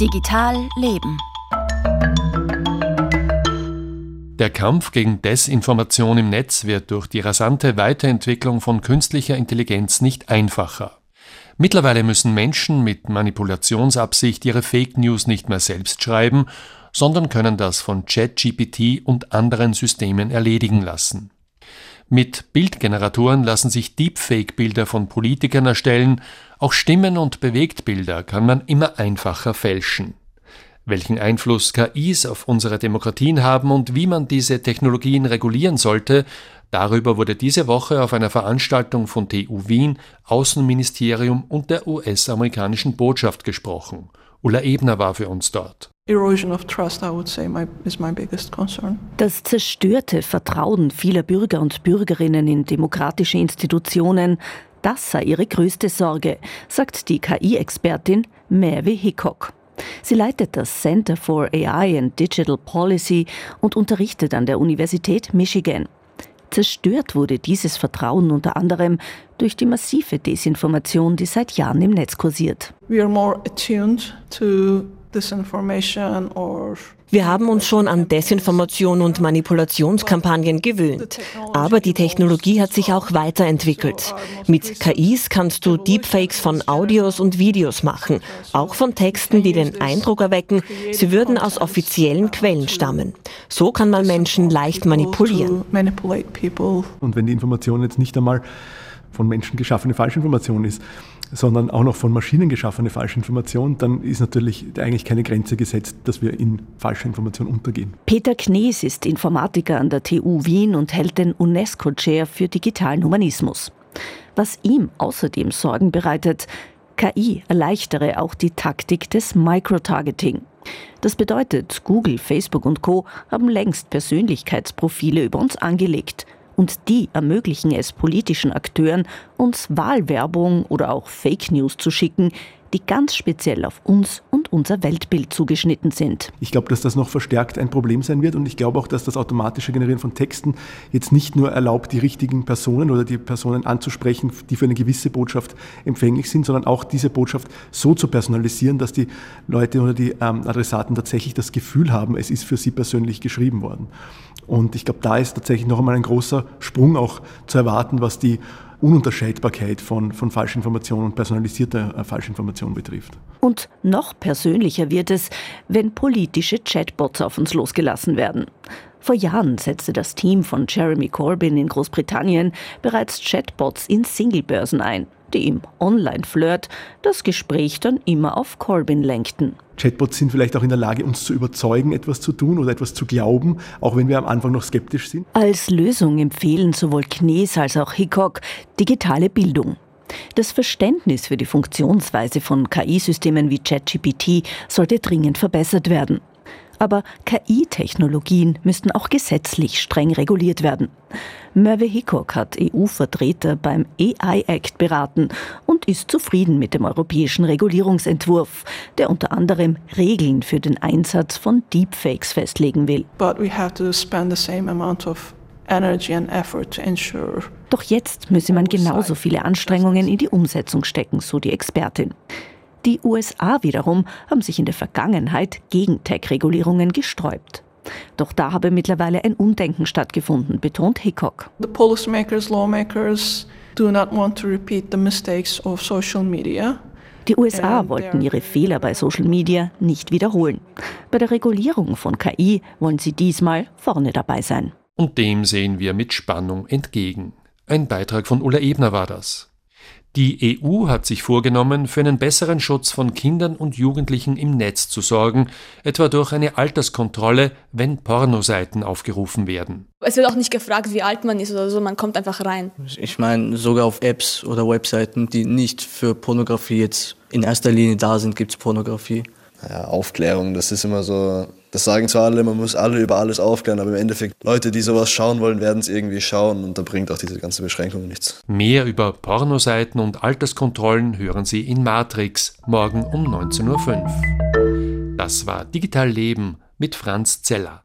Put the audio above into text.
Digital Leben. Der Kampf gegen Desinformation im Netz wird durch die rasante Weiterentwicklung von künstlicher Intelligenz nicht einfacher. Mittlerweile müssen Menschen mit Manipulationsabsicht ihre Fake News nicht mehr selbst schreiben, sondern können das von ChatGPT und anderen Systemen erledigen lassen. Mit Bildgeneratoren lassen sich Deepfake-Bilder von Politikern erstellen, auch Stimmen und Bewegtbilder kann man immer einfacher fälschen. Welchen Einfluss KIs auf unsere Demokratien haben und wie man diese Technologien regulieren sollte, darüber wurde diese Woche auf einer Veranstaltung von TU Wien, Außenministerium und der US-amerikanischen Botschaft gesprochen. Ulla Ebner war für uns dort. Das zerstörte Vertrauen vieler Bürger und Bürgerinnen in demokratische Institutionen, das sei ihre größte Sorge, sagt die KI-Expertin Maeve Hickok. Sie leitet das Center for AI and Digital Policy und unterrichtet an der Universität Michigan. Zerstört wurde dieses Vertrauen unter anderem durch die massive Desinformation, die seit Jahren im Netz kursiert. We are more attuned to wir haben uns schon an Desinformation und Manipulationskampagnen gewöhnt. Aber die Technologie hat sich auch weiterentwickelt. Mit KIs kannst du Deepfakes von Audios und Videos machen, auch von Texten, die den Eindruck erwecken, sie würden aus offiziellen Quellen stammen. So kann man Menschen leicht manipulieren. Und wenn die Information jetzt nicht einmal von Menschen geschaffene Falschinformation ist, sondern auch noch von Maschinen geschaffene Falschinformation, dann ist natürlich eigentlich keine Grenze gesetzt, dass wir in falsche Information untergehen. Peter Knees ist Informatiker an der TU Wien und hält den UNESCO-Chair für digitalen Humanismus. Was ihm außerdem Sorgen bereitet, KI erleichtere auch die Taktik des Microtargeting. Das bedeutet, Google, Facebook und Co haben längst Persönlichkeitsprofile über uns angelegt – und die ermöglichen es politischen Akteuren, uns Wahlwerbung oder auch Fake News zu schicken, die ganz speziell auf uns unser Weltbild zugeschnitten sind. Ich glaube, dass das noch verstärkt ein Problem sein wird und ich glaube auch, dass das automatische Generieren von Texten jetzt nicht nur erlaubt, die richtigen Personen oder die Personen anzusprechen, die für eine gewisse Botschaft empfänglich sind, sondern auch diese Botschaft so zu personalisieren, dass die Leute oder die ähm, Adressaten tatsächlich das Gefühl haben, es ist für sie persönlich geschrieben worden. Und ich glaube, da ist tatsächlich noch einmal ein großer Sprung auch zu erwarten, was die Ununterscheidbarkeit von, von Falschinformation und personalisierter äh, Falschinformation betrifft. Und noch persönlicher wird es, wenn politische Chatbots auf uns losgelassen werden. Vor Jahren setzte das Team von Jeremy Corbyn in Großbritannien bereits Chatbots in Singlebörsen ein, die im Online-Flirt das Gespräch dann immer auf Corbyn lenkten. Chatbots sind vielleicht auch in der Lage, uns zu überzeugen, etwas zu tun oder etwas zu glauben, auch wenn wir am Anfang noch skeptisch sind. Als Lösung empfehlen sowohl Knees als auch Hickok digitale Bildung. Das Verständnis für die Funktionsweise von KI-Systemen wie ChatGPT sollte dringend verbessert werden. Aber KI-Technologien müssten auch gesetzlich streng reguliert werden. Merve Hickok hat EU-Vertreter beim AI Act beraten und ist zufrieden mit dem europäischen Regulierungsentwurf, der unter anderem Regeln für den Einsatz von Deepfakes festlegen will. But we have to spend the same amount of doch jetzt müsse man genauso viele Anstrengungen in die Umsetzung stecken, so die Expertin. Die USA wiederum haben sich in der Vergangenheit gegen Tech-Regulierungen gesträubt. Doch da habe mittlerweile ein Umdenken stattgefunden, betont Hickok. The policymakers, lawmakers do not want to repeat the mistakes of social media. Die USA wollten ihre Fehler bei Social Media nicht wiederholen. Bei der Regulierung von KI wollen sie diesmal vorne dabei sein. Und dem sehen wir mit Spannung entgegen. Ein Beitrag von Ulla Ebner war das. Die EU hat sich vorgenommen, für einen besseren Schutz von Kindern und Jugendlichen im Netz zu sorgen, etwa durch eine Alterskontrolle, wenn Pornoseiten aufgerufen werden. Es wird auch nicht gefragt, wie alt man ist oder so, man kommt einfach rein. Ich meine, sogar auf Apps oder Webseiten, die nicht für Pornografie jetzt in erster Linie da sind, gibt es Pornografie. Ja, Aufklärung, das ist immer so, das sagen zwar alle, man muss alle über alles aufklären, aber im Endeffekt, Leute, die sowas schauen wollen, werden es irgendwie schauen und da bringt auch diese ganze Beschränkung nichts. Mehr über Pornoseiten und Alterskontrollen hören Sie in Matrix, morgen um 19.05 Uhr. Das war Digital Leben mit Franz Zeller.